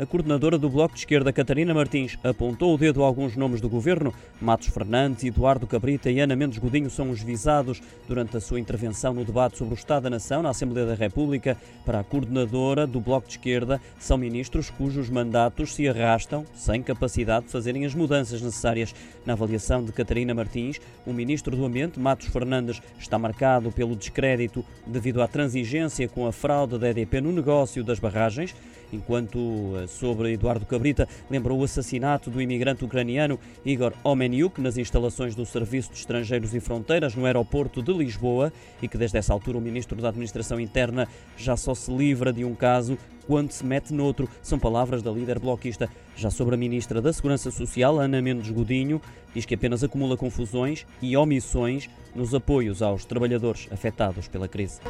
A coordenadora do Bloco de Esquerda, Catarina Martins, apontou o dedo a alguns nomes do governo. Matos Fernandes, Eduardo Cabrita e Ana Mendes Godinho são os visados durante a sua intervenção no debate sobre o Estado da Nação na Assembleia da República. Para a coordenadora do Bloco de Esquerda, são ministros cujos mandatos se arrastam sem capacidade de fazerem as mudanças necessárias. Na avaliação de Catarina Martins, o ministro do Ambiente, Matos Fernandes, está marcado pelo descrédito devido à transigência com a fraude da EDP no negócio das barragens enquanto sobre Eduardo Cabrita lembrou o assassinato do imigrante ucraniano Igor Omeniuk nas instalações do Serviço de Estrangeiros e Fronteiras no aeroporto de Lisboa e que desde essa altura o ministro da Administração Interna já só se livra de um caso quando se mete noutro. São palavras da líder bloquista. Já sobre a ministra da Segurança Social, Ana Mendes Godinho, diz que apenas acumula confusões e omissões nos apoios aos trabalhadores afetados pela crise.